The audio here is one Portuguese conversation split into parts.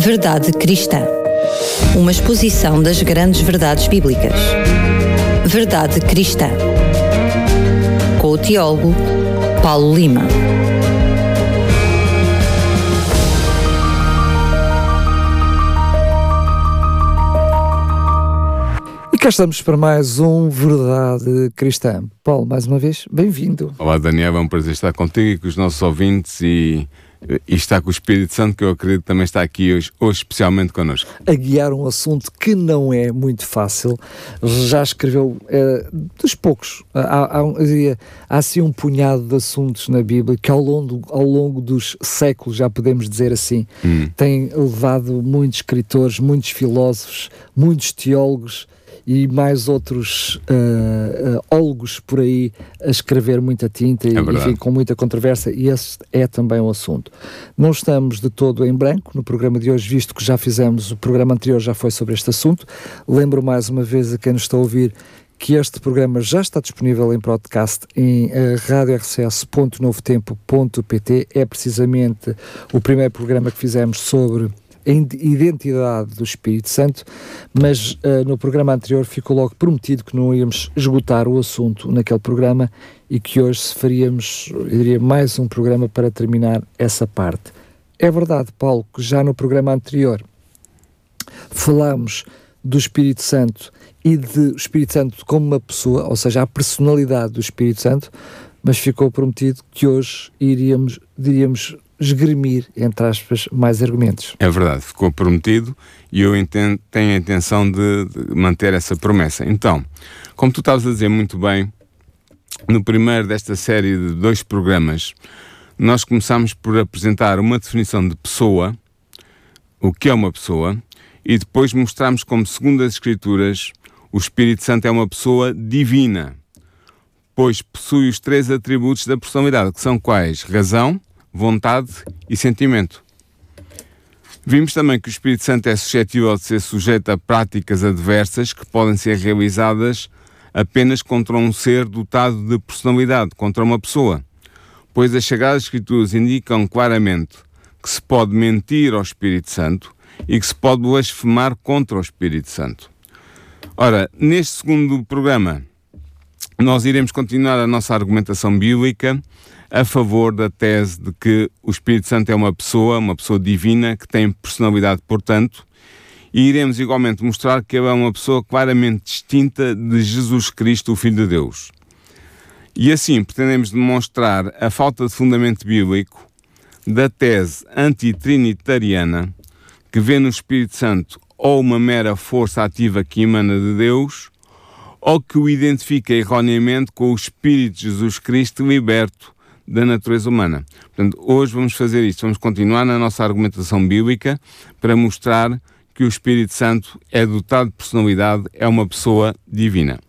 Verdade Cristã. Uma exposição das grandes verdades bíblicas. Verdade Cristã. Com o teólogo Paulo Lima. E cá estamos para mais um Verdade Cristã. Paulo, mais uma vez, bem-vindo. Olá, Daniel, é um prazer estar contigo e com os nossos ouvintes e, e estar com o Espírito Santo, que eu acredito também está aqui hoje, hoje especialmente connosco. A guiar um assunto que não é muito fácil. Já escreveu é, dos poucos. Há, há, há, há assim um punhado de assuntos na Bíblia que ao longo, ao longo dos séculos, já podemos dizer assim, hum. tem levado muitos escritores, muitos filósofos, muitos teólogos e mais outros uh, uh, por aí a escrever muita tinta e, É enfim, com muita controvérsia, e esse é também um assunto. Não estamos de todo em branco no programa de hoje, visto que já fizemos, o programa anterior já foi sobre este assunto. Lembro mais uma vez a quem nos está a ouvir que este programa já está disponível em podcast em uh, radiorcs.novotempo.pt. É precisamente o primeiro programa que fizemos sobre identidade do Espírito Santo, mas uh, no programa anterior ficou logo prometido que não íamos esgotar o assunto naquele programa e que hoje faríamos, eu diria, mais um programa para terminar essa parte. É verdade, Paulo, que já no programa anterior falámos do Espírito Santo e do Espírito Santo como uma pessoa, ou seja, a personalidade do Espírito Santo, mas ficou prometido que hoje iríamos, diríamos, esgrimir, entre aspas, mais argumentos. É verdade, ficou prometido e eu entendo, tenho a intenção de, de, manter essa promessa. Então, como tu estavas a dizer muito bem, no primeiro desta série de dois programas, nós começámos por apresentar uma definição de pessoa, o que é uma pessoa, e depois mostramos como, segundo as Escrituras, o Espírito Santo é uma pessoa divina, pois possui os três atributos da personalidade, que são quais? Razão, vontade e sentimento. Vimos também que o Espírito Santo é suscetível de ser sujeito a práticas adversas que podem ser realizadas apenas contra um ser dotado de personalidade, contra uma pessoa, pois as Sagradas Escrituras indicam claramente que se pode mentir ao Espírito Santo e que se pode blasfemar contra o Espírito Santo. Ora, neste segundo programa, nós iremos continuar a nossa argumentação bíblica a favor da tese de que o Espírito Santo é uma pessoa, uma pessoa divina, que tem personalidade, portanto, e iremos igualmente mostrar que ele é uma pessoa claramente distinta de Jesus Cristo, o Filho de Deus. E assim pretendemos demonstrar a falta de fundamento bíblico da tese antitrinitariana que vê no Espírito Santo ou uma mera força ativa que emana de Deus, ou que o identifica erroneamente com o Espírito de Jesus Cristo liberto da natureza humana. Portanto, hoje vamos fazer isto, vamos continuar na nossa argumentação bíblica para mostrar que o Espírito Santo é dotado de personalidade, é uma pessoa divina.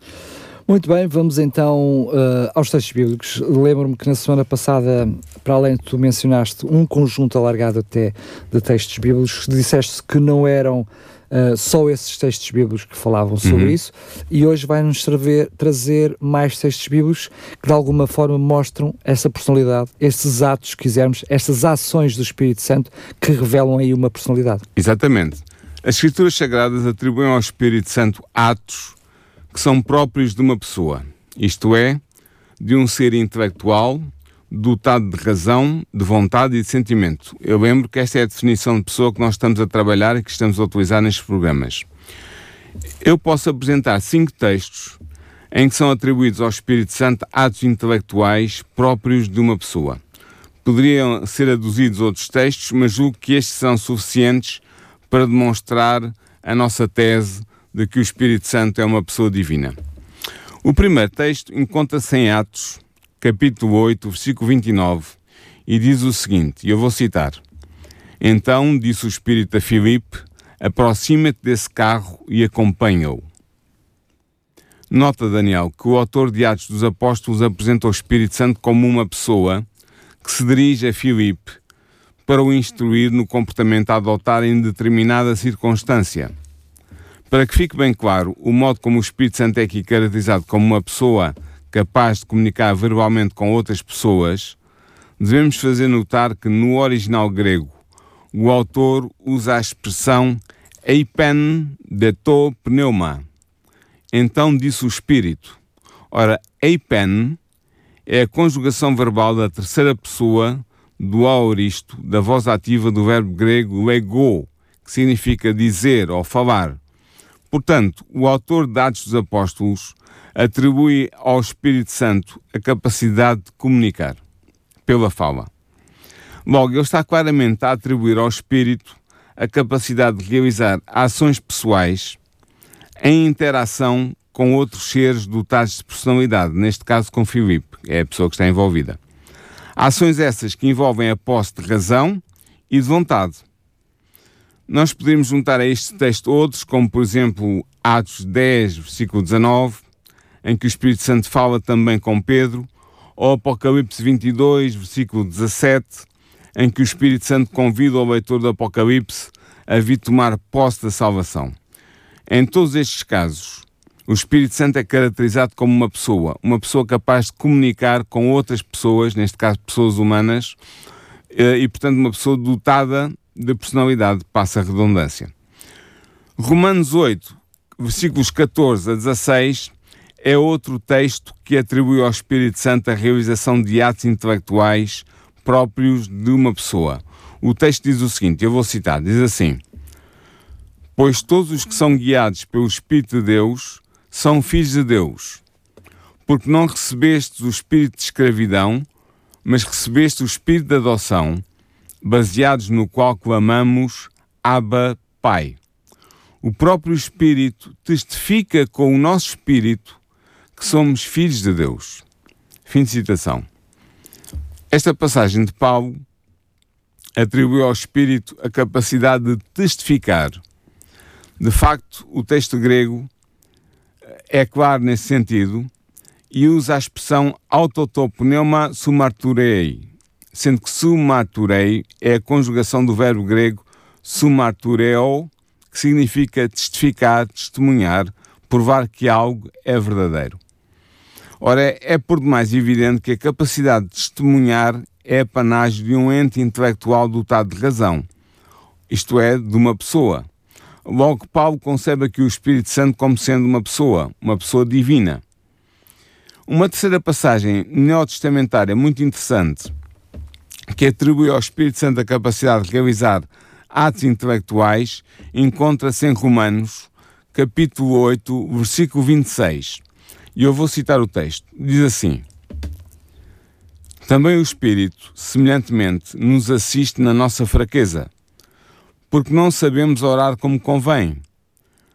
Muito bem, vamos então uh, aos textos bíblicos. Lembro-me que na semana passada, para além de tu mencionaste um conjunto alargado até de textos bíblicos, disseste que não eram Uh, só esses textos bíblicos que falavam sobre Uhum. isso, e hoje vai-nos trazer mais textos bíblicos que de alguma forma mostram essa personalidade, esses atos, se quisermos, estas ações do Espírito Santo que revelam aí uma personalidade. Exatamente. As Escrituras Sagradas atribuem ao Espírito Santo atos que são próprios de uma pessoa, isto é, de um ser intelectual, dotado de razão, de vontade e de sentimento. Eu lembro que esta é a definição de pessoa que nós estamos a trabalhar e que estamos a utilizar nestes programas. Eu posso apresentar cinco textos em que são atribuídos ao Espírito Santo atos intelectuais próprios de uma pessoa. Poderiam ser aduzidos outros textos, mas julgo que estes são suficientes para demonstrar a nossa tese de que o Espírito Santo é uma pessoa divina. O primeiro texto encontra-se em Atos, capítulo 8, versículo 29, e diz o seguinte, e eu vou citar: Então disse o Espírito a Filipe: Aproxima-te desse carro e acompanha-o. Nota, Daniel, que o autor de Atos dos Apóstolos apresenta o Espírito Santo como uma pessoa que se dirige a Filipe para o instruir no comportamento a adotar em determinada circunstância. Para que fique bem claro, o modo como o Espírito Santo é aqui caracterizado como uma pessoa capaz de comunicar verbalmente com outras pessoas, devemos fazer notar que no original grego, o autor usa a expressão eipen de to pneuma. Então disse o Espírito. Ora, eipen é a conjugação verbal da terceira pessoa do aoristo, da voz ativa do verbo grego lego, que significa dizer ou falar. Portanto, o autor de Atos dos Apóstolos atribui ao Espírito Santo a capacidade de comunicar pela fala. Logo, ele está claramente a atribuir ao Espírito a capacidade de realizar ações pessoais em interação com outros seres dotados de personalidade, neste caso com Filipe, é a pessoa que está envolvida. Ações essas que envolvem a posse de razão e de vontade. Nós podemos juntar a este texto outros, como por exemplo Atos 10, versículo 19, em que o Espírito Santo fala também com Pedro, ou Apocalipse 22, versículo 17, em que o Espírito Santo convida o leitor do Apocalipse a vir tomar posse da salvação. Em todos estes casos, o Espírito Santo é caracterizado como uma pessoa, uma pessoa capaz de comunicar com outras pessoas, neste caso pessoas humanas, eh, e portanto uma pessoa dotada de personalidade, passa a redundância. Romanos 8, versículos 14 a 16, é outro texto que atribui ao Espírito Santo a realização de atos intelectuais próprios de uma pessoa. O texto diz o seguinte, eu vou citar, diz assim: Pois todos os que são guiados pelo Espírito de Deus são filhos de Deus, porque não recebeste o espírito de escravidão, mas recebeste o espírito de adoção, baseados no qual clamamos Abba Pai. O próprio Espírito testifica com o nosso espírito que somos filhos de Deus. Fim de citação. Esta passagem de Paulo atribui ao Espírito a capacidade de testificar. De facto, o texto grego é claro nesse sentido e usa a expressão autotoponeuma sumarturei, sendo que sumarturei é a conjugação do verbo grego sumartureo, que significa testificar, testemunhar, provar que algo é verdadeiro. Ora, é, por demais evidente que a capacidade de testemunhar é apanágio de um ente intelectual dotado de razão, isto é, de uma pessoa. Logo, Paulo concebe aqui o Espírito Santo como sendo uma pessoa, uma pessoa divina. Uma terceira passagem neotestamentária muito interessante, que atribui ao Espírito Santo a capacidade de realizar atos intelectuais, encontra-se em Romanos, capítulo 8, versículo 26. E eu vou citar o texto. Diz assim: Também o Espírito, semelhantemente, nos assiste na nossa fraqueza porque não sabemos orar como convém.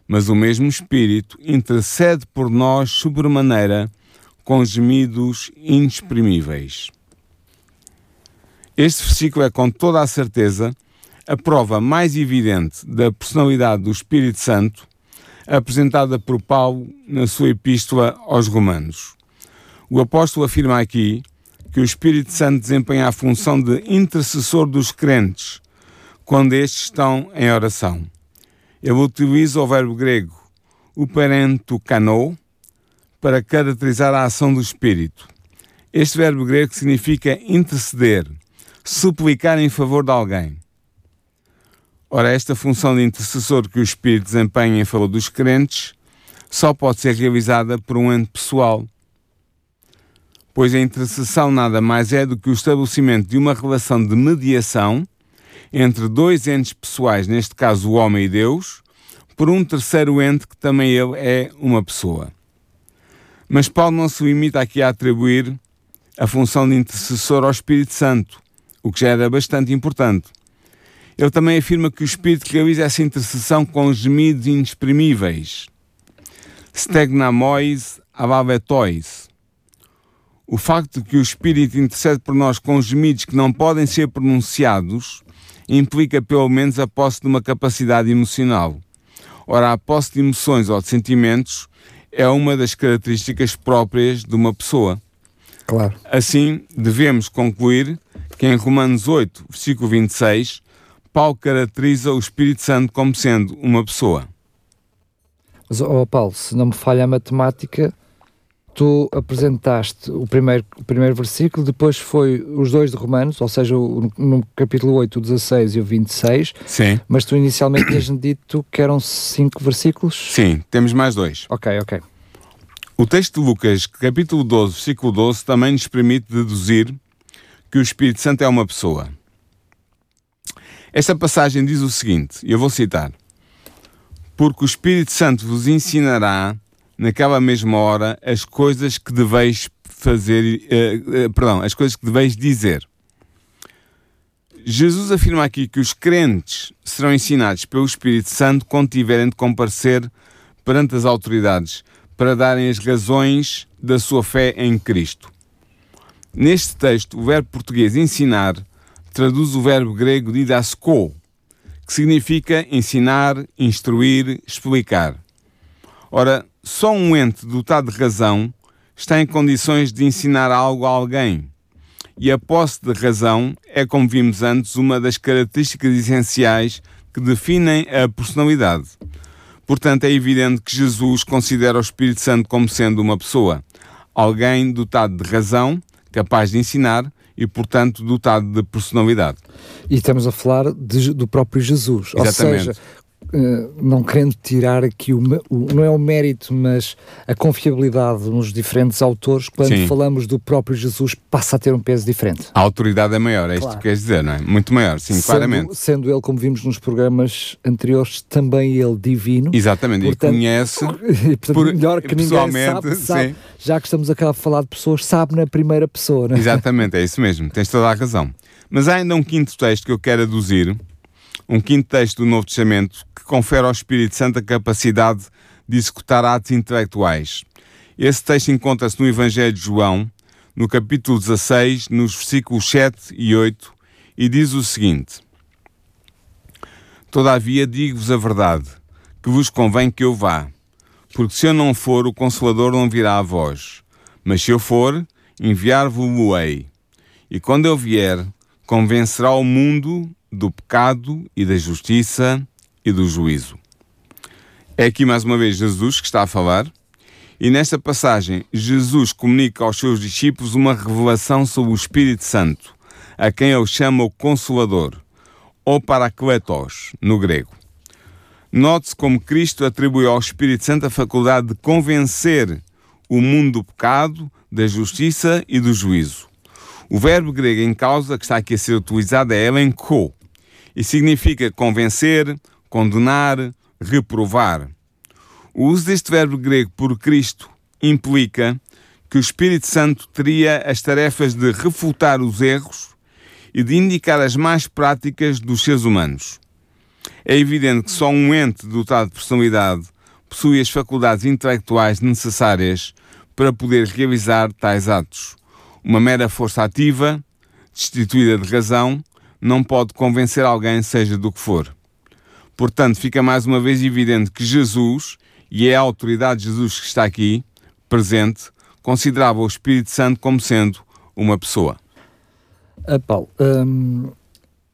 Mas o mesmo Espírito intercede por nós sobremaneira com gemidos inexprimíveis. Este versículo é com toda a certeza a prova mais evidente da personalidade do Espírito Santo apresentada por Paulo na sua epístola aos Romanos. O apóstolo afirma aqui que o Espírito Santo desempenha a função de intercessor dos crentes quando estes estão em oração. Ele utiliza o verbo grego uperento kano para caracterizar a ação do Espírito. Este verbo grego significa interceder, suplicar em favor de alguém. Ora, esta função de intercessor que o Espírito desempenha em favor dos crentes só pode ser realizada por um ente pessoal, pois a intercessão nada mais é do que o estabelecimento de uma relação de mediação entre dois entes pessoais, neste caso o homem e Deus, por um terceiro ente que também ele é uma pessoa. Mas Paulo não se limita aqui a atribuir a função de intercessor ao Espírito Santo, o que já era bastante importante. Ele também afirma que o Espírito realiza essa intercessão com gemidos inexprimíveis. Stegnamois avavetois. O facto de que o Espírito intercede por nós com gemidos que não podem ser pronunciados implica pelo menos a posse de uma capacidade emocional. Ora, a posse de emoções ou de sentimentos é uma das características próprias de uma pessoa. Claro. Assim, devemos concluir que em Romanos 8, versículo 26, Paulo caracteriza o Espírito Santo como sendo uma pessoa. Mas, oh Paulo, se não me falha a matemática, tu apresentaste o primeiro, o primeiro versículo, depois foi os dois de Romanos, ou seja, o, no capítulo 8, o 16 e o 26. Sim. Mas tu inicialmente tinhas dito que eram cinco versículos? Sim, temos mais dois. Ok, ok. O texto de Lucas, capítulo 12, versículo 12, também nos permite deduzir que o Espírito Santo é uma pessoa. Esta passagem diz o seguinte, eu vou citar: Porque o Espírito Santo vos ensinará naquela mesma hora as coisas que deveis fazer, uh, uh, perdão, as coisas que deveis dizer. Jesus afirma aqui que os crentes serão ensinados pelo Espírito Santo quando tiverem de comparecer perante as autoridades para darem as razões da sua fé em Cristo. Neste texto, o verbo português ensinar traduz o verbo grego didasko, que significa ensinar, instruir, explicar. Ora, só um ente dotado de razão está em condições de ensinar algo a alguém. E a posse de razão é, como vimos antes, uma das características essenciais que definem a personalidade. Portanto, é evidente que Jesus considera o Espírito Santo como sendo uma pessoa, alguém dotado de razão, capaz de ensinar e, portanto, dotado de personalidade. E estamos a falar de, do próprio Jesus. Exatamente. Ou seja, não querendo tirar aqui o, o, não é o mérito, mas a confiabilidade nos diferentes autores, quando Sim. falamos do próprio Jesus, passa a ter um peso diferente. A autoridade é maior, é claro. isto que queres dizer, não é? Muito maior, sim, sendo, claramente. Sendo ele, como vimos nos programas anteriores, também ele divino. Exatamente, portanto, e conhece portanto, por, melhor que pessoalmente, ninguém sabe, sabe, já que estamos a falar de pessoas, sabe na primeira pessoa, não é? Exatamente, é isso mesmo, tens toda a razão. Mas há ainda um quinto texto que eu quero aduzir, um quinto texto do Novo Testamento que confere ao Espírito Santo a capacidade de executar atos intelectuais. Esse texto encontra-se no Evangelho de João, no capítulo 16, nos versículos 7 e 8, e diz o seguinte: Todavia digo-vos a verdade, que vos convém que eu vá, porque se eu não for, o Consolador não virá a vós, mas se eu for, enviar-vos-ei. E quando eu vier, convencerá o mundo do pecado e da justiça e do juízo. É aqui mais uma vez Jesus que está a falar, e nesta passagem Jesus comunica aos seus discípulos uma revelação sobre o Espírito Santo, a quem ele chama o Consolador, ou Paracletos, no grego. Note-se como Cristo atribui ao Espírito Santo a faculdade de convencer o mundo do pecado, da justiça e do juízo. O verbo grego em causa que está aqui a ser utilizado é elenco e significa convencer, condenar, reprovar. O uso deste verbo grego por Cristo implica que o Espírito Santo teria as tarefas de refutar os erros e de indicar as mais práticas dos seres humanos. É evidente que só um ente dotado de personalidade possui as faculdades intelectuais necessárias para poder realizar tais atos. Uma mera força ativa, destituída de razão, não pode convencer alguém, seja do que for. Portanto, fica mais uma vez evidente que Jesus, e é a autoridade de Jesus que está aqui, presente, considerava o Espírito Santo como sendo uma pessoa. Uh, Paulo, um,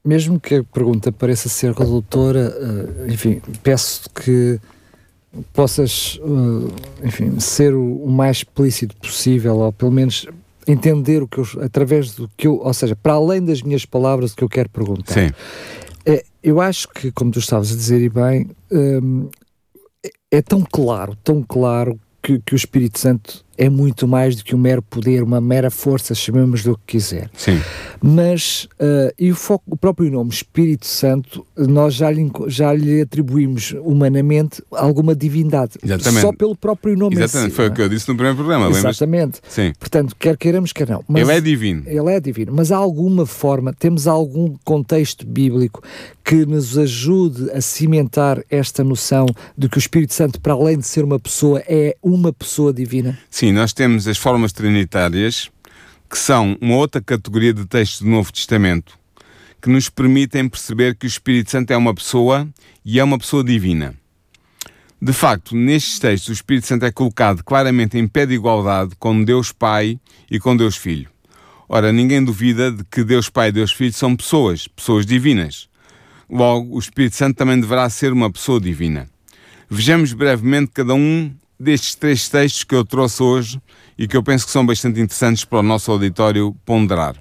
mesmo que a pergunta pareça ser redutora, uh, enfim, peço que possas, uh, enfim, ser o, mais explícito possível, ou pelo menos entender o que eu, através do que eu, ou seja, para além das minhas palavras, o que eu quero perguntar. Sim. É, eu acho que, como tu estavas a dizer e bem, hum, é, é tão claro, tão claro que, que, o Espírito Santo é muito mais do que um mero poder, uma mera força, chamemos do que quiser. Sim. Mas, uh, e o, foco, o próprio nome Espírito Santo, nós já lhe, já lhe atribuímos humanamente alguma divindade. Exatamente. Só pelo próprio nome Exatamente, si, foi o que eu disse no primeiro programa. Exatamente. Sim. Portanto, quer queiramos, quer não. Ele é divino. Ele é divino. Mas há alguma forma, temos algum contexto bíblico que nos ajude a cimentar esta noção de que o Espírito Santo, para além de ser uma pessoa, é uma pessoa divina? Sim, nós temos as formas trinitárias, que são uma outra categoria de textos do Novo Testamento, que nos permitem perceber que o Espírito Santo é uma pessoa e é uma pessoa divina. De facto, nestes textos, o Espírito Santo é colocado claramente em pé de igualdade com Deus Pai e com Deus Filho. Ora, ninguém duvida de que Deus Pai e Deus Filho são pessoas, pessoas divinas. Logo, o Espírito Santo também deverá ser uma pessoa divina. Vejamos brevemente cada um destes três textos que eu trouxe hoje e que eu penso que são bastante interessantes para o nosso auditório ponderar.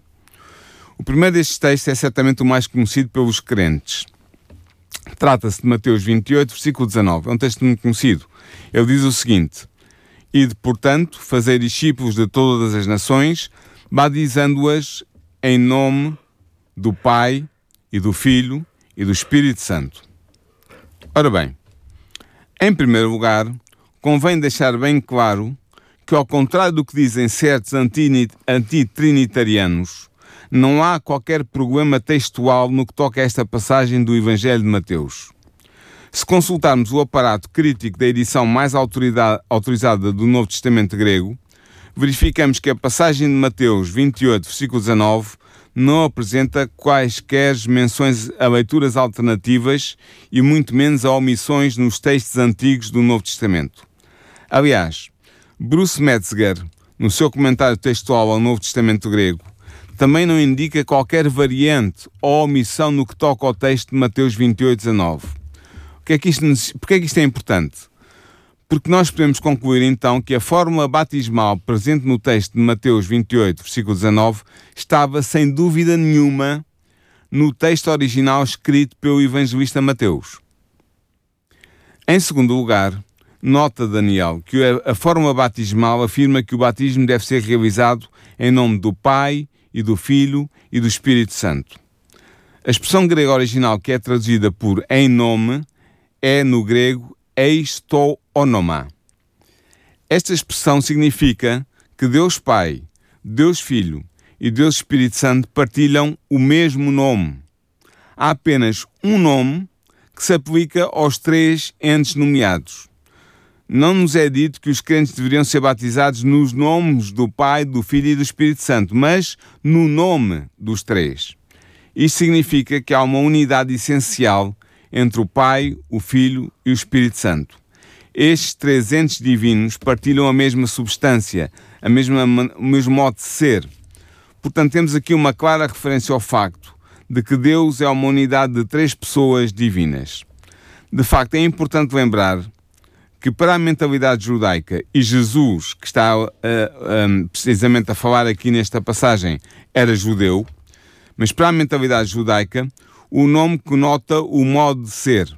O primeiro destes textos é certamente o mais conhecido pelos crentes. Trata-se de Mateus 28, versículo 19. É um texto muito conhecido. Ele diz o seguinte: Ide, portanto, fazer discípulos de todas as nações, batizando-as em nome do Pai e do Filho e do Espírito Santo. Ora bem, em primeiro lugar, convém deixar bem claro que, ao contrário do que dizem certos antitrinitarianos, não há qualquer problema textual no que toca a esta passagem do Evangelho de Mateus. Se consultarmos o aparato crítico da edição mais autorizada do Novo Testamento grego, verificamos que a passagem de Mateus 28, versículo 19, não apresenta quaisquer menções a leituras alternativas e muito menos a omissões nos textos antigos do Novo Testamento. Aliás, Bruce Metzger, no seu comentário textual ao Novo Testamento grego, também não indica qualquer variante ou omissão no que toca ao texto de Mateus 28, 19. O que é que isto, porque é que isto é importante? Porque nós podemos concluir então que a fórmula batismal presente no texto de Mateus 28, versículo 19, estava sem dúvida nenhuma no texto original escrito pelo evangelista Mateus. Em segundo lugar, nota Daniel que a fórmula batismal afirma que o batismo deve ser realizado em nome do Pai e do Filho e do Espírito Santo. A expressão grega original que é traduzida por em nome é no grego eis to onoma. Esta expressão significa que Deus Pai, Deus Filho e Deus Espírito Santo partilham o mesmo nome. Há apenas um nome que se aplica aos três entes nomeados. Não nos é dito que os crentes deveriam ser batizados nos nomes do Pai, do Filho e do Espírito Santo, mas no nome dos três. Isto significa que há uma unidade essencial entre o Pai, o Filho e o Espírito Santo. Estes três entes divinos partilham a mesma substância, a mesma, o mesmo modo de ser. Portanto, temos aqui uma clara referência ao facto de que Deus é uma unidade de três pessoas divinas. De facto, é importante lembrar que para a mentalidade judaica, e Jesus, que está uh, um, precisamente a falar aqui nesta passagem, era judeu, mas para a mentalidade judaica, o nome conota o modo de ser,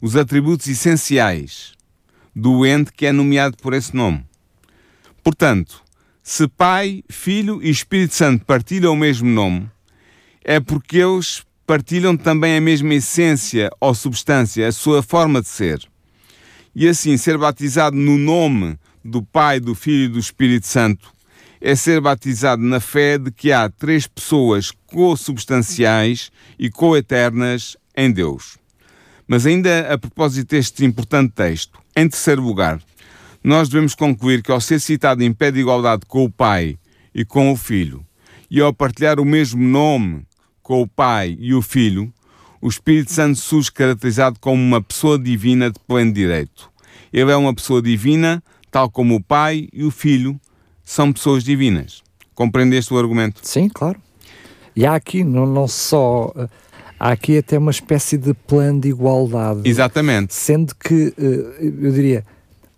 os atributos essenciais do ente que é nomeado por esse nome. Portanto, se Pai, Filho e Espírito Santo partilham o mesmo nome, é porque eles partilham também a mesma essência ou substância, a sua forma de ser. E assim, ser batizado no nome do Pai, do Filho e do Espírito Santo é ser batizado na fé de que há três pessoas co-substanciais e co-eternas em Deus. Mas ainda a propósito deste importante texto, em terceiro lugar, nós devemos concluir que ao ser citado em pé de igualdade com o Pai e com o Filho, e ao partilhar o mesmo nome com o Pai e o Filho, o Espírito Santo surge caracterizado como uma pessoa divina de pleno direito. Ele é uma pessoa divina, tal como o Pai e o Filho são pessoas divinas. Compreendeste o argumento? Sim, claro. E há aqui não, não só. Há aqui até uma espécie de plano de igualdade. Exatamente. Sendo que, eh, eu diria,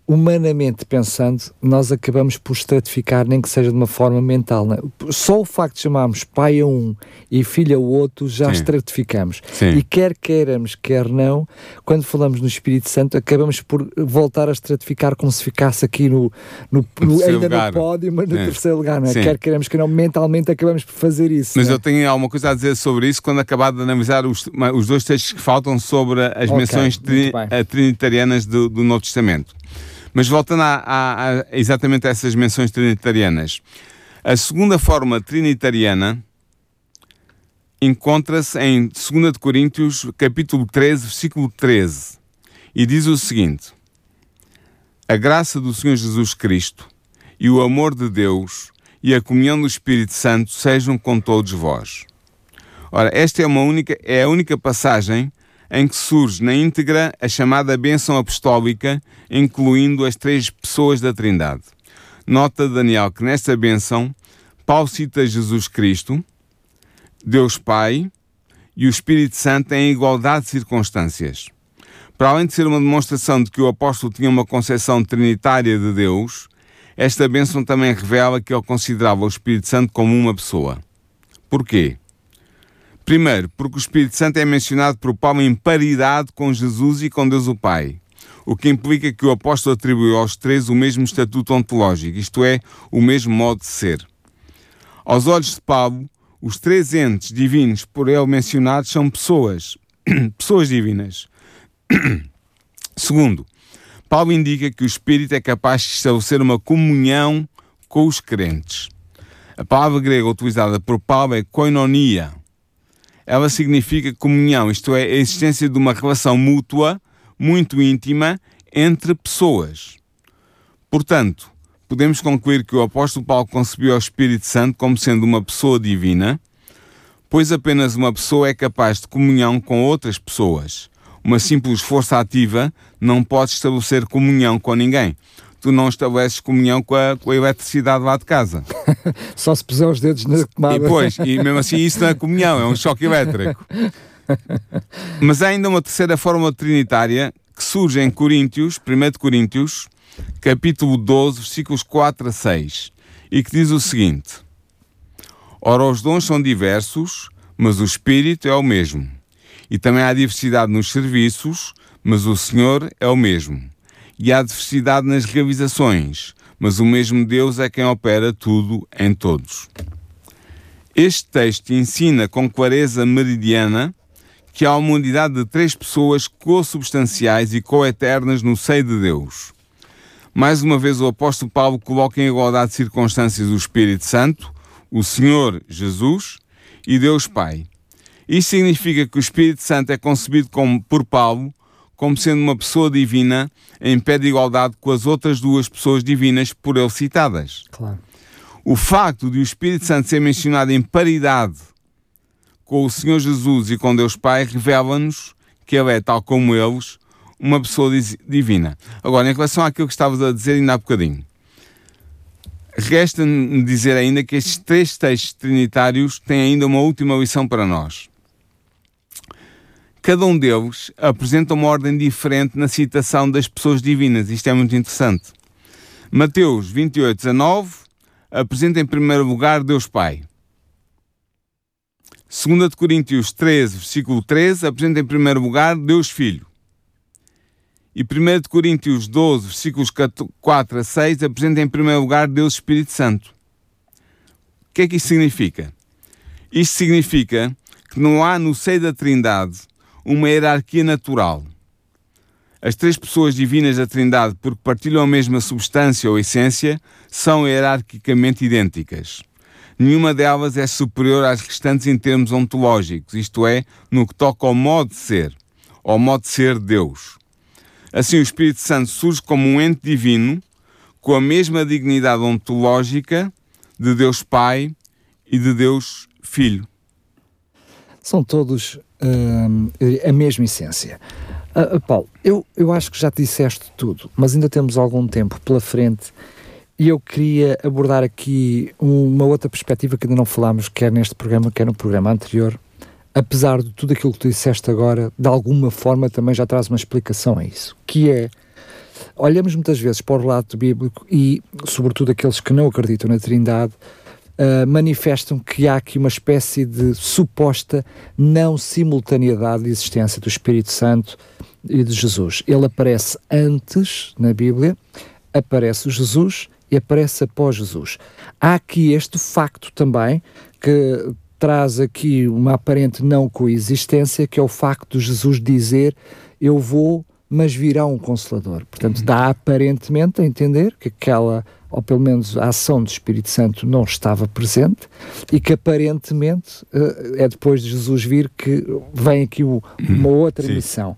humanamente pensando, nós acabamos por estratificar, nem que seja de uma forma mental. Né? Só o facto de chamarmos pai a um e filho a outro, já Sim. estratificamos. Sim. E quer queiramos, quer não, quando falamos no Espírito Santo, acabamos por voltar a estratificar como se ficasse aqui no, no, no ainda lugar. no pódio, mas no Sim. terceiro lugar. Não é? Quer queiramos, quer não, mentalmente acabamos por fazer isso. Mas é? eu tenho alguma coisa a dizer sobre isso quando acabar de analisar os, os dois textos que faltam sobre as okay, menções tri, trinitarianas do, do Novo Testamento. Mas voltando a, a, a, exatamente a essas menções trinitarianas, a segunda forma trinitariana encontra-se em 2 de Coríntios, capítulo 13, versículo 13, e diz o seguinte: A graça do Senhor Jesus Cristo e o amor de Deus e a comunhão do Espírito Santo sejam com todos vós. Ora, esta é, uma única, é a única passagem em que surge na íntegra a chamada bênção apostólica, incluindo as três pessoas da Trindade. Nota Daniel que nesta bênção, Paulo cita Jesus Cristo, Deus Pai e o Espírito Santo em igualdade de circunstâncias. Para além de ser uma demonstração de que o apóstolo tinha uma concepção trinitária de Deus, esta bênção também revela que ele considerava o Espírito Santo como uma pessoa. Porquê? Primeiro, porque o Espírito Santo é mencionado por Paulo em paridade com Jesus e com Deus o Pai, o que implica que o apóstolo atribuiu aos três o mesmo estatuto ontológico, isto é, o mesmo modo de ser. Aos olhos de Paulo, os três entes divinos por ele mencionados são pessoas, pessoas divinas. Segundo, Paulo indica que o Espírito é capaz de estabelecer uma comunhão com os crentes. A palavra grega utilizada por Paulo é koinonia. Ela significa comunhão, isto é, a existência de uma relação mútua, muito íntima, entre pessoas. Portanto, podemos concluir que o apóstolo Paulo concebeu o Espírito Santo como sendo uma pessoa divina, pois apenas uma pessoa é capaz de comunhão com outras pessoas uma simples força ativa não pode estabelecer comunhão com ninguém. Tu não estabeleces comunhão com a, com a eletricidade lá de casa. Só se puser os dedos na tomada. E depois, e mesmo assim isso não é comunhão, é um choque elétrico. Mas há ainda uma terceira forma trinitária que surge em Coríntios, 1 Coríntios, capítulo 12, versículos 4 a 6, e que diz o seguinte: Ora, os dons são diversos, mas o Espírito é o mesmo. E também há diversidade nos serviços, mas o Senhor é o mesmo. E há diversidade nas realizações, mas o mesmo Deus é quem opera tudo em todos. Este texto ensina com clareza meridiana que há uma unidade de três pessoas co-substanciais e co-eternas no seio de Deus. Mais uma vez, o apóstolo Paulo coloca em igualdade de circunstâncias o Espírito Santo, o Senhor Jesus e Deus Pai. Isso significa que o Espírito Santo é concebido como, por Paulo como sendo uma pessoa divina em pé de igualdade com as outras duas pessoas divinas por ele citadas. Claro. O facto de o Espírito Santo ser mencionado em paridade com o Senhor Jesus e com Deus Pai revela-nos que ele é, tal como eles, uma pessoa divina. Agora, em relação àquilo que estavas a dizer ainda há bocadinho, resta-me dizer ainda que estes três textos trinitários têm ainda uma última lição para nós. Cada um deles apresenta uma ordem diferente na citação das pessoas divinas. Isto é muito interessante. Mateus 28, 19 apresenta em primeiro lugar Deus Pai. 2 Coríntios 13, versículo 13, apresenta em primeiro lugar Deus Filho. E 1 Coríntios 12, versículos 4 a 6, apresenta em primeiro lugar Deus Espírito Santo. O que é que isto significa? Isto significa que não há no seio da Trindade uma hierarquia natural. As três pessoas divinas da Trindade, porque partilham a mesma substância ou essência, são hierarquicamente idênticas. Nenhuma delas é superior às restantes em termos ontológicos, isto é, no que toca ao modo de ser, ao modo de ser Deus. Assim, o Espírito Santo surge como um ente divino, com a mesma dignidade ontológica de Deus Pai e de Deus Filho. São todos a mesma essência. Uh, Paulo, eu, eu acho que já te disseste tudo, mas ainda temos algum tempo pela frente e eu queria abordar aqui uma outra perspectiva que ainda não falámos, quer neste programa, quer no programa anterior. Apesar de tudo aquilo que tu disseste agora, de alguma forma também já traz uma explicação a isso, que é olhamos muitas vezes para o relato bíblico e, sobretudo, aqueles que não acreditam na Trindade, uh, manifestam que há aqui uma espécie de suposta não simultaneidade de existência do Espírito Santo e de Jesus. Ele aparece antes na Bíblia, aparece Jesus e aparece após Jesus. Há aqui este facto também que traz aqui uma aparente não coexistência, que é o facto de Jesus dizer: Eu vou, mas virá um consolador. Portanto, dá aparentemente a entender que aquela ou pelo menos a ação do Espírito Santo não estava presente e que aparentemente uh, é depois de Jesus vir que vem aqui uma outra Sim. missão.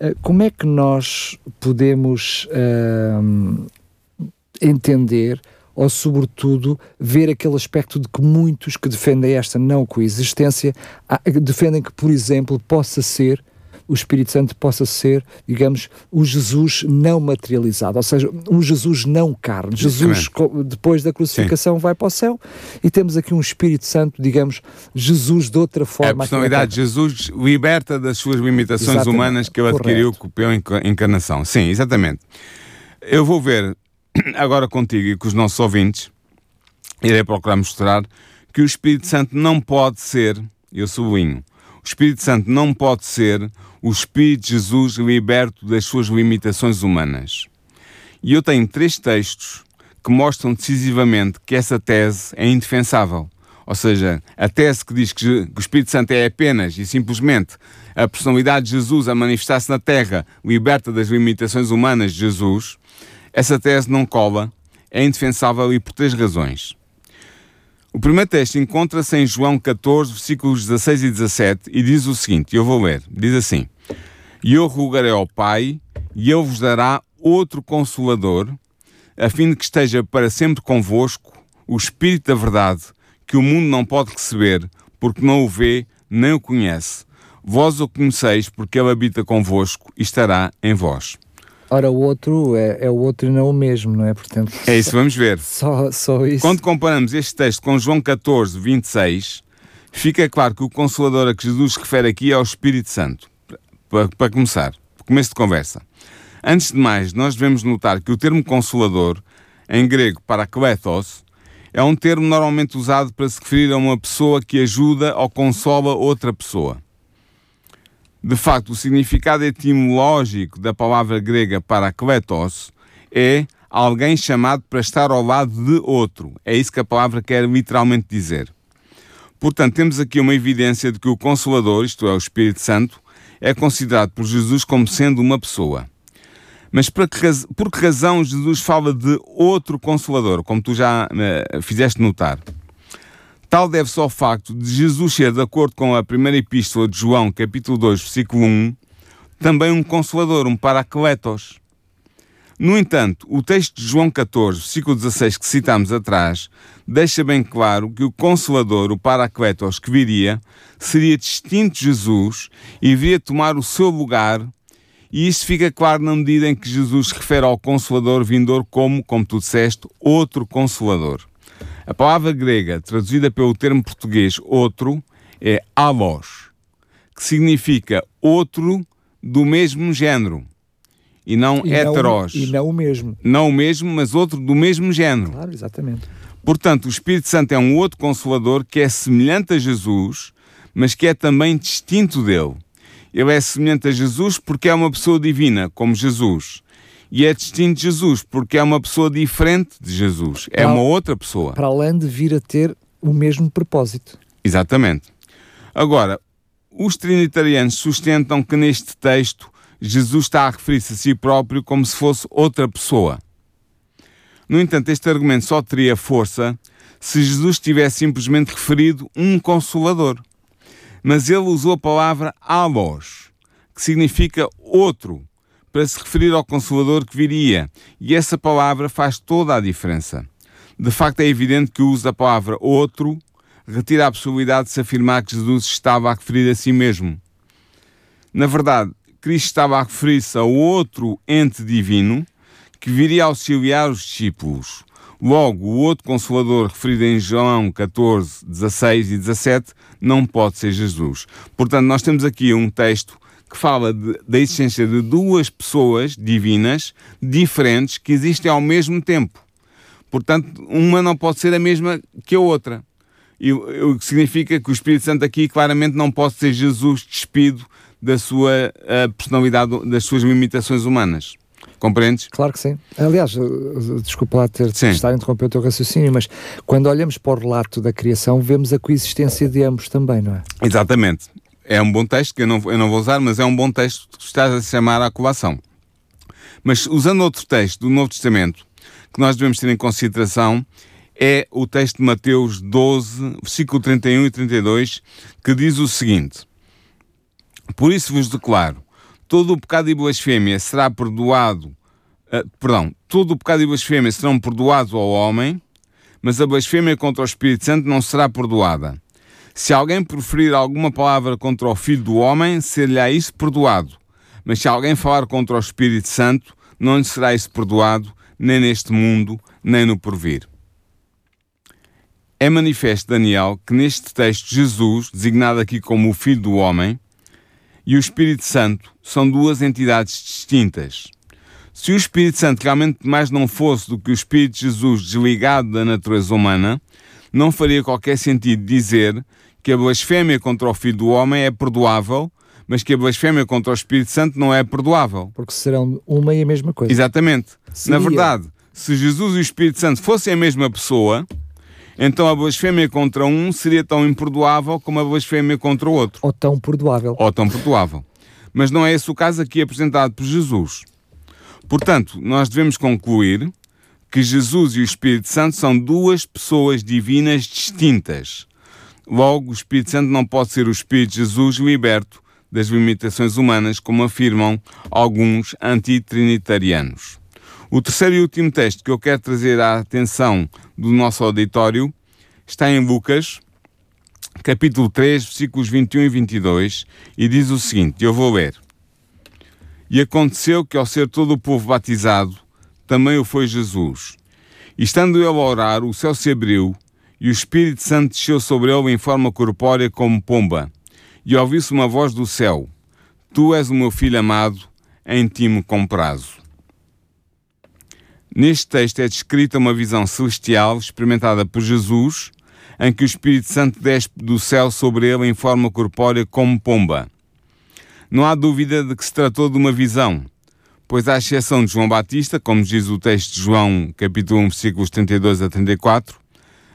Uh, como é que nós podemos uh, entender ou, sobretudo, ver aquele aspecto de que muitos que defendem esta não coexistência defendem que, por exemplo, possa ser o Espírito Santo possa ser, digamos, o Jesus não materializado, ou seja, um Jesus não carne. Jesus, depois da crucificação, Sim. vai para o céu e temos aqui um Espírito Santo, digamos, Jesus de outra forma. É a personalidade de Jesus liberta das suas limitações exatamente. humanas que ele adquiriu com a encarnação. Sim, exatamente. Eu vou ver agora contigo e com os nossos ouvintes, irei procurar mostrar que o Espírito Santo não pode ser, eu sublinho, o Espírito Santo não pode ser o Espírito de Jesus liberto das suas limitações humanas. E eu tenho três textos que mostram decisivamente que essa tese é indefensável. Ou seja, a tese que diz que, o Espírito Santo é apenas e simplesmente a personalidade de Jesus a manifestar-se na Terra, liberta das limitações humanas de Jesus, essa tese não cola, é indefensável e por três razões. O primeiro texto encontra-se em João 14, versículos 16 e 17, e diz o seguinte: eu vou ler, diz assim: E eu rogarei ao Pai, e ele vos dará outro consolador, a fim de que esteja para sempre convosco o Espírito da Verdade, que o mundo não pode receber, porque não o vê nem o conhece. Vós o conheceis, porque ele habita convosco e estará em vós. Ora, o outro é, é, o outro e não o mesmo, não é? Portanto, é isso, vamos ver. Só, só isso. Quando comparamos este texto com João 14, 26, fica claro que o Consolador a que Jesus refere aqui é o Espírito Santo. Para, para começar, começo de conversa. Antes de mais, nós devemos notar que o termo Consolador, em grego parakletos, é um termo normalmente usado para se referir a uma pessoa que ajuda ou consola outra pessoa. De facto, o significado etimológico da palavra grega parakletos é alguém chamado para estar ao lado de outro. É isso que a palavra quer literalmente dizer. Portanto, temos aqui uma evidência de que o Consolador, isto é, o Espírito Santo, é considerado por Jesus como sendo uma pessoa. Mas por que, razão Jesus fala de outro Consolador, como tu já uh, fizeste notar? Tal deve-se ao facto de Jesus ser, de acordo com a primeira epístola de João, capítulo 2, versículo 1, também um consolador, um paracletos. No entanto, o texto de João 14, versículo 16, que citámos atrás, deixa bem claro que o consolador, o paracletos que viria, seria distinto de Jesus e viria tomar o seu lugar, e isso fica claro na medida em que Jesus refere ao consolador vindouro como, como tu disseste, outro consolador. A palavra grega, traduzida pelo termo português outro, é alos, que significa outro do mesmo género e não e heteros. Não, e não o mesmo. Não o mesmo, mas outro do mesmo género. Claro, exatamente. Portanto, o Espírito Santo é um outro consolador que é semelhante a Jesus, mas que é também distinto dele. Ele é semelhante a Jesus porque é uma pessoa divina, como Jesus e é distinto de Jesus, porque é uma pessoa diferente de Jesus, é para, uma outra pessoa. Para além de vir a ter o mesmo propósito. Exatamente. Agora, os trinitarianos sustentam que neste texto Jesus está a referir-se a si próprio como se fosse outra pessoa. No entanto, este argumento só teria força se Jesus tivesse simplesmente referido um consolador. Mas ele usou a palavra alos, que significa outro, para se referir ao Consolador que viria, e essa palavra faz toda a diferença. De facto, é evidente que o uso da palavra outro retira a possibilidade de se afirmar que Jesus estava a referir a si mesmo. Na verdade, Cristo estava a referir-se a outro ente divino que viria auxiliar os discípulos. Logo, o outro consolador referido em João 14, 16 e 17 não pode ser Jesus. Portanto, nós temos aqui um texto que fala de, da existência de duas pessoas divinas diferentes que existem ao mesmo tempo. Portanto, uma não pode ser a mesma que a outra. E, o que significa que o Espírito Santo aqui claramente não pode ser Jesus despido da sua personalidade, das suas limitações humanas. Compreendes? Claro que sim. Aliás, eh, desculpa lá ter de estar a interromper o teu raciocínio, mas quando olhamos para o relato da criação, vemos a coexistência de ambos também, não é? Exatamente é um bom texto que eu não, eu não vou usar, mas é um bom texto que estás a chamar à colação. Mas usando outro texto do Novo Testamento, que nós devemos ter em consideração, é o texto de Mateus 12, versículo 31 e 32, que diz o seguinte: Por isso vos declaro, todo o pecado e blasfémia será perdoado, uh, perdão, todo o pecado e blasfémia serão perdoados ao homem, mas a blasfémia contra o Espírito Santo não será perdoada Se alguém proferir alguma palavra contra o Filho do Homem, ser-lhe-á isso perdoado. Mas se alguém falar contra o Espírito Santo, não lhe será isso perdoado, nem neste mundo, nem no porvir. É manifesto, Daniel, que neste texto Jesus, designado aqui como o Filho do Homem, e o Espírito Santo são duas entidades distintas. Se o Espírito Santo realmente mais não fosse do que o Espírito de Jesus desligado da natureza humana, não faria qualquer sentido dizer que a blasfémia contra o Filho do Homem é perdoável, mas que a blasfémia contra o Espírito Santo não é perdoável. Porque serão uma e a mesma coisa. Exatamente. Seria. Na verdade, se Jesus e o Espírito Santo fossem a mesma pessoa, então a blasfémia contra um seria tão imperdoável como a blasfémia contra o outro. Ou tão perdoável. Ou tão perdoável. Mas não é esse o caso aqui apresentado por Jesus. Portanto, nós devemos concluir que Jesus e o Espírito Santo são duas pessoas divinas distintas. Logo, o Espírito Santo não pode ser o Espírito de Jesus liberto das limitações humanas, como afirmam alguns antitrinitarianos. O terceiro e último texto que eu quero trazer à atenção do nosso auditório está em Lucas, capítulo 3, versículos 21 e 22, e diz o seguinte: Eu vou ler. E aconteceu que, ao ser todo o povo batizado, também o foi Jesus. E estando ele a orar, o céu se abriu, e o Espírito Santo desceu sobre ele em forma corpórea como pomba. E ouviu-se uma voz do céu: Tu és o meu filho amado, em ti me comprazo. Neste texto é descrita uma visão celestial experimentada por Jesus, em que o Espírito Santo desce do céu sobre ele em forma corpórea como pomba. Não há dúvida de que se tratou de uma visão, pois à exceção de João Batista, como diz o texto de João, capítulo 1, versículos 32 a 34,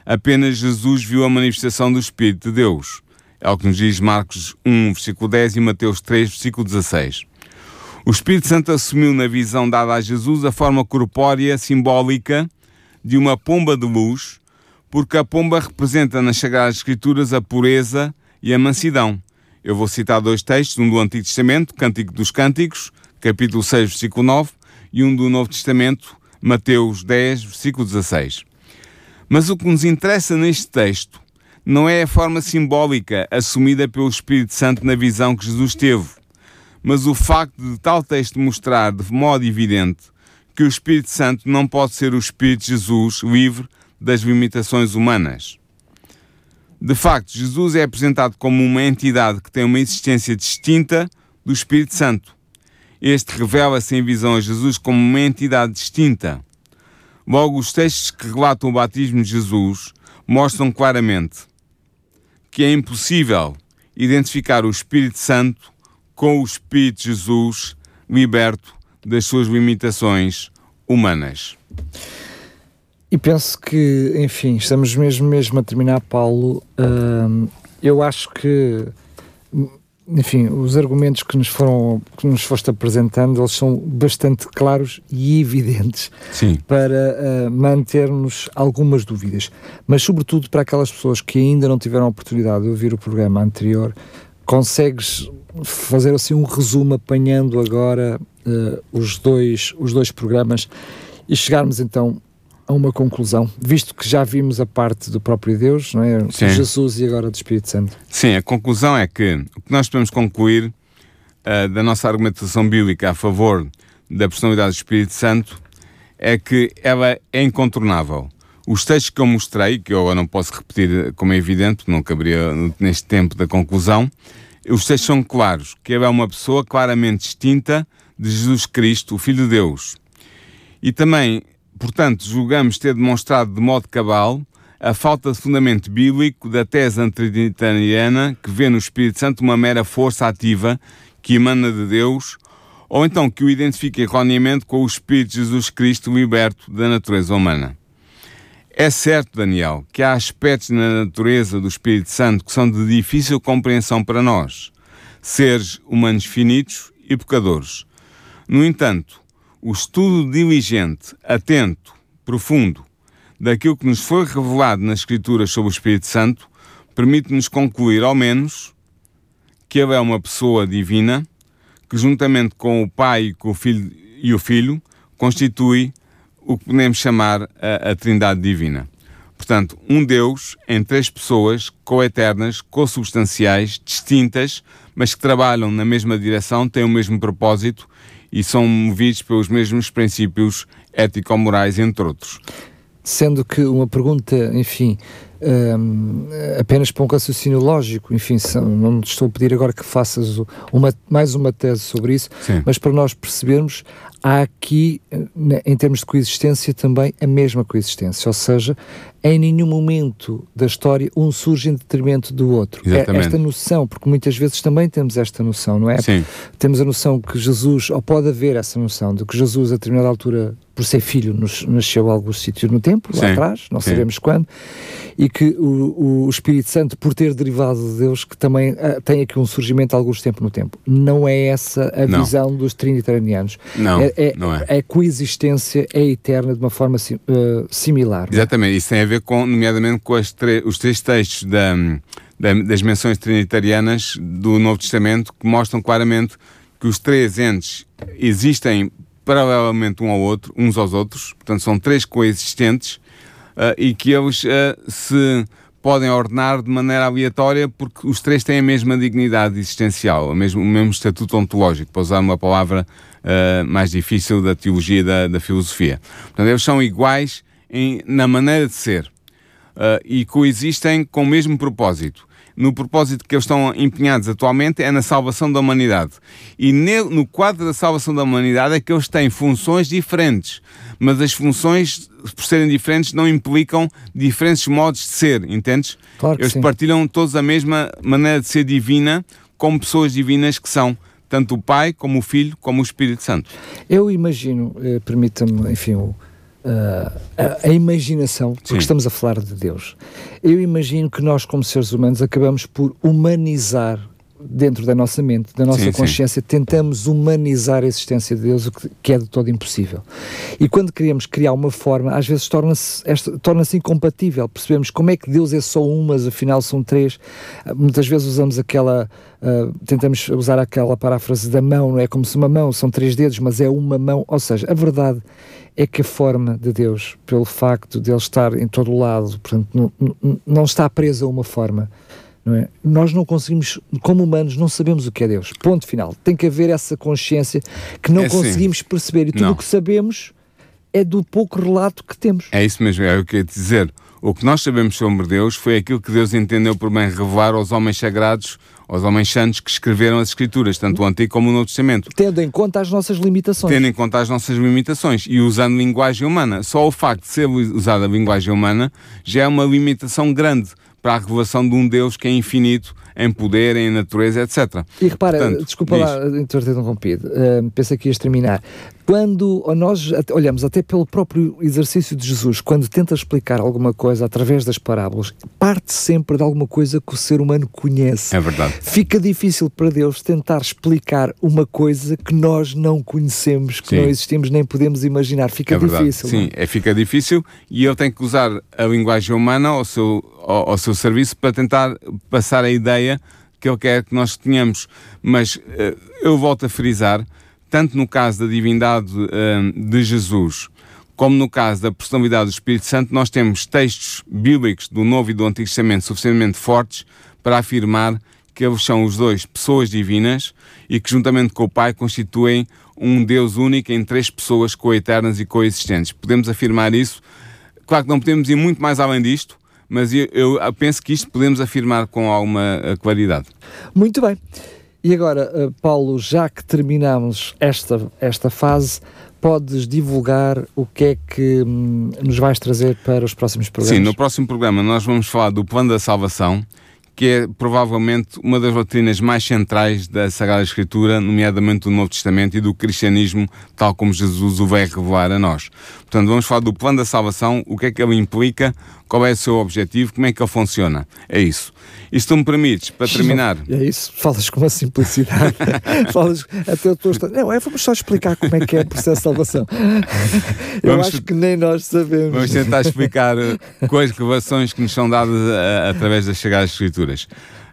apenas Jesus viu a manifestação do Espírito de Deus. É o que nos diz Marcos 1, versículo 10 e Mateus 3, versículo 16. O Espírito Santo assumiu na visão dada a Jesus a forma corpórea simbólica de uma pomba de luz, porque a pomba representa nas Sagradas Escrituras a pureza e a mansidão. Eu vou citar dois textos, um do Antigo Testamento, Cântico dos Cânticos, capítulo 6, versículo 9, e um do Novo Testamento, Mateus 10, versículo 16. Mas o que nos interessa neste texto não é a forma simbólica assumida pelo Espírito Santo na visão que Jesus teve mas o facto de tal texto mostrar de modo evidente que o Espírito Santo não pode ser o Espírito de Jesus livre das limitações humanas. De facto, Jesus é apresentado como uma entidade que tem uma existência distinta do Espírito Santo. Este revela-se em visão a Jesus como uma entidade distinta. Logo, os textos que relatam o batismo de Jesus mostram claramente que é impossível identificar o Espírito Santo com o Espírito de Jesus liberto das suas limitações humanas. E penso que, enfim, estamos mesmo mesmo a terminar, Paulo. Uh, eu acho que, enfim, os argumentos que nos foram que nos foste apresentando, eles são bastante claros e evidentes Sim. para uh, mantermos algumas dúvidas, mas sobretudo para aquelas pessoas que ainda não tiveram a oportunidade de ouvir o programa anterior, consegues fazer assim um resumo apanhando agora uh, os, dois, os dois programas e chegarmos então a uma conclusão, visto que já vimos a parte do próprio Deus, não é? Sim. Jesus e agora do Espírito Santo. Sim, a conclusão é que o que nós podemos concluir uh, da nossa argumentação bíblica a favor da personalidade do Espírito Santo é que ela é incontornável. Os textos que eu mostrei, que eu não posso repetir como é evidente, não caberia neste tempo da conclusão, os textos são claros, que ele é uma pessoa claramente distinta de Jesus Cristo, o Filho de Deus. E também, portanto, julgamos ter demonstrado de modo cabal a falta de fundamento bíblico da tese antitrinitariana que vê no Espírito Santo uma mera força ativa que emana de Deus, ou então que o identifica erroneamente com o Espírito de Jesus Cristo liberto da natureza humana. É certo, Daniel, que há aspectos na natureza do Espírito Santo que são de difícil compreensão para nós, seres humanos finitos e pecadores. No entanto, o estudo diligente, atento, profundo daquilo que nos foi revelado nas Escrituras sobre o Espírito Santo permite-nos concluir, ao menos, que ele é uma pessoa divina que, juntamente com o Pai com o filho, e o Filho, constitui o que podemos chamar a, a Trindade Divina. Portanto, um Deus em três pessoas coeternas, consubstanciais, distintas, mas que trabalham na mesma direção, têm o mesmo propósito e são movidos pelos mesmos princípios ético-morais, entre outros. Sendo que uma pergunta, enfim, um, apenas para um raciocínio lógico, enfim, não te estou a pedir agora que faças uma, mais uma tese sobre isso, Sim. mas para nós percebermos, há aqui, em termos de coexistência, também a mesma coexistência, ou seja, em nenhum momento da história um surge em detrimento do outro. É Exatamente. É esta noção, porque muitas vezes também temos esta noção, não é? Sim. Temos a noção que Jesus, ou pode haver essa noção de que Jesus, a determinada altura, por ser filho, nos, nasceu algum sítio no tempo, lá atrás, não Sim. sabemos quando, e que o, o, Espírito Santo, por ter derivado de Deus, que também uh, tem aqui um surgimento alguns tempo no tempo. Não é essa a não. visão dos trinitarianos. Não, é, é, não é. A coexistência é eterna de uma forma uh, similar. É? Exatamente, isso tem a ver com, nomeadamente com os três textos da, da, das menções trinitarianas do Novo Testamento que mostram claramente que os três entes existem paralelamente um ao outro, uns aos outros, portanto são três coexistentes uh, e que eles uh, se podem ordenar de maneira aleatória porque os três têm a mesma dignidade existencial, o mesmo, o mesmo estatuto ontológico, para usar uma palavra uh, mais difícil da teologia da, da filosofia. Portanto, eles são iguais em, na maneira de ser e coexistem com o mesmo propósito no propósito que eles estão empenhados atualmente é na salvação da humanidade. E no quadro da salvação da humanidade é que eles têm funções diferentes, mas as funções, por serem diferentes, não implicam diferentes modos de ser, entendes? Claro eles sim. partilham todos a mesma maneira de ser divina, como pessoas divinas que são tanto o Pai, como o Filho, como o Espírito Santo. Eu imagino, eh, permita-me, enfim, o, Uh, a, a, imaginação, porque Sim. estamos a falar de Deus. Eu imagino que nós, como seres humanos, acabamos por humanizar dentro da nossa mente, da nossa sim, consciência, sim. tentamos humanizar a existência de Deus, o que, é de todo impossível. E quando queremos criar uma forma, às vezes torna-se torna incompatível. Percebemos como é que Deus é só um, mas afinal são três. Muitas vezes usamos aquela, uh, tentamos usar aquela paráfrase da mão, não é como se uma mão, são três dedos, mas é uma mão. Ou seja, a verdade é que a forma de Deus, pelo facto de Ele estar em todo o lado, portanto, não, não, está preso a uma forma. Não é? Nós não conseguimos, como humanos, não sabemos o que é Deus. Ponto final. Tem que haver essa consciência que não é assim. conseguimos sim. perceber. E tudo o que sabemos é do pouco relato que temos. É isso mesmo, é o que eu ia dizer. O que nós sabemos sobre Deus foi aquilo que Deus entendeu por bem revelar aos homens sagrados aos homens santos que escreveram as Escrituras, tanto o Antigo como o Novo Testamento. Tendo em conta as nossas limitações. Tendo em conta as nossas limitações e usando linguagem humana. Só o facto de ser usada a linguagem humana já é uma limitação grande para a revelação de um Deus que é infinito em poder, em natureza, etc. E repara, Portanto, desculpa diz. lá ter interrompido, uh, pensa que ias terminar. Quando nós olhamos até pelo próprio exercício de Jesus, quando tenta explicar alguma coisa através das parábolas, parte sempre de alguma coisa que o ser humano conhece. É verdade. Fica difícil para Deus tentar explicar uma coisa que nós não conhecemos, que Sim. não existimos nem podemos imaginar. Fica é difícil. Sim, é? é? fica difícil e ele tem que usar a linguagem humana ao seu, ao, ao seu serviço para tentar passar a ideia que ele quer que nós tenhamos. Mas uh, eu volto a frisar tanto no caso da divindade uh, de Jesus, como no caso da personalidade do Espírito Santo, nós temos textos bíblicos do Novo e do Antigo Testamento suficientemente fortes para afirmar que eles são os dois pessoas divinas e que, juntamente com o Pai, constituem um Deus único em três pessoas coeternas e coexistentes. Podemos afirmar isso. Claro que não podemos ir muito mais além disto, mas eu, eu penso que isto podemos afirmar com alguma eh, claridade. Muito bem. E agora, eh, Paulo, já que terminamos esta, esta fase, podes divulgar o que é que hum, nos vais trazer para os próximos programas? Sim, no próximo programa nós vamos falar do plano da salvação, que é provavelmente uma das doutrinas mais centrais da Sagrada Escritura, nomeadamente do Novo Testamento e do cristianismo, tal como Jesus o vai revelar a nós. Portanto, vamos falar do plano da salvação, o que é que ele implica, qual é o seu objetivo, como é que ele funciona. É isso. E se tu me permites, para terminar. É isso, falas com uma simplicidade. falas até o teu Não, é, vamos só explicar como é que é o processo de salvação. Eu vamos, acho que nem nós sabemos. Vamos tentar explicar eh, com as revelações que nos são dadas a, eh, através das chegadas escrituras.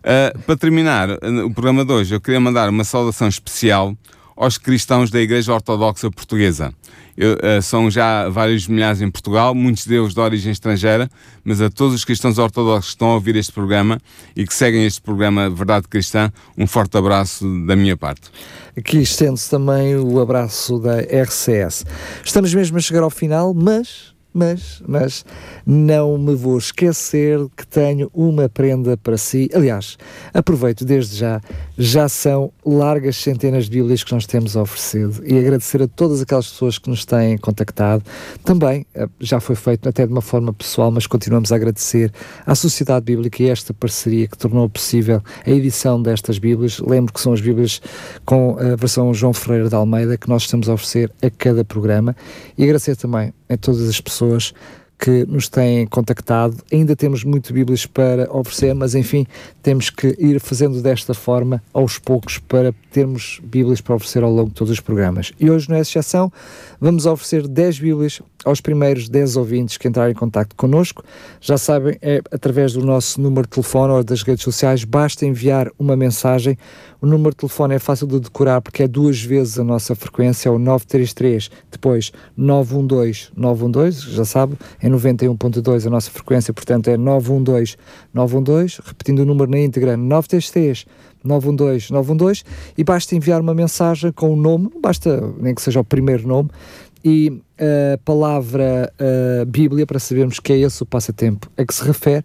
Uh, para terminar o programa de hoje, eu queria mandar uma saudação especial aos cristãos da Igreja Ortodoxa Portuguesa. Eu, uh, são já vários milhares em Portugal, muitos deles de origem estrangeira, mas a todos os cristãos ortodoxos que estão a ouvir este programa e que seguem este programa Verdade Cristã, um forte abraço da minha parte. Aqui estende-se também o abraço da RCS. Estamos mesmo a chegar ao final, mas mas, mas não me vou esquecer que tenho uma prenda para si. Aliás, aproveito desde já, já são largas centenas de Bíblias que nós temos oferecido e agradecer a todas aquelas pessoas que nos têm contactado. Também eh, já foi feito até de uma forma pessoal, mas continuamos a agradecer à Sociedade Bíblica e esta parceria que tornou possível a edição destas Bíblias. Lembro que são as Bíblias com a versão João Ferreira de Almeida que nós estamos a oferecer a cada programa e agradecer também a todas as pessoas que nos têm contactado. Ainda temos muito Bíblias para oferecer, mas enfim, temos que ir fazendo desta forma aos poucos para termos Bíblias para oferecer ao longo de todos os programas. E hoje, não é exceção, vamos oferecer 10 Bíblias aos primeiros 10 ouvintes que entrarem em contato connosco. Já sabem, é através do nosso número de telefone ou das redes sociais, basta enviar uma mensagem. O número de telefone é fácil de decorar porque é duas vezes a nossa frequência, é o 933, depois 912 912, já sabe, é 91.2 a nossa frequência, portanto é 912 912, repetindo o número na íntegra, 933 912 912 e basta enviar uma mensagem com o nome, basta nem que seja o primeiro nome, e a palavra Bíblia para sabermos que é esse o passatempo a que se refere,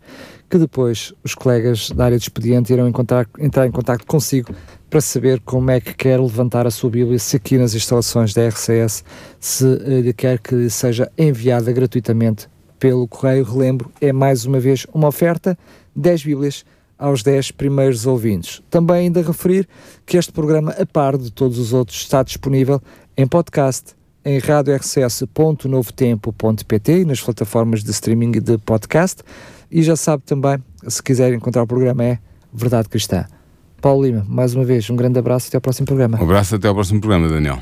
que depois os colegas da área de expediente irão encontrar, entrar em contato consigo para saber como é que quer levantar a sua Bíblia, se aqui nas instalações da RCS, se lhe quer que seja enviada gratuitamente pelo correio. Relembro, é mais uma vez uma oferta, 10 Bíblias aos 10 primeiros ouvintes. Também ainda referir que este programa, a par de todos os outros, está disponível em podcast em radiorcs.novotempo.pt e nas plataformas de streaming de podcast. E já sabe também, se quiser encontrar o programa, é Verdade Cristã. Paulo Lima, mais uma vez, um grande abraço e até ao próximo programa. Um abraço até ao próximo programa, Daniel.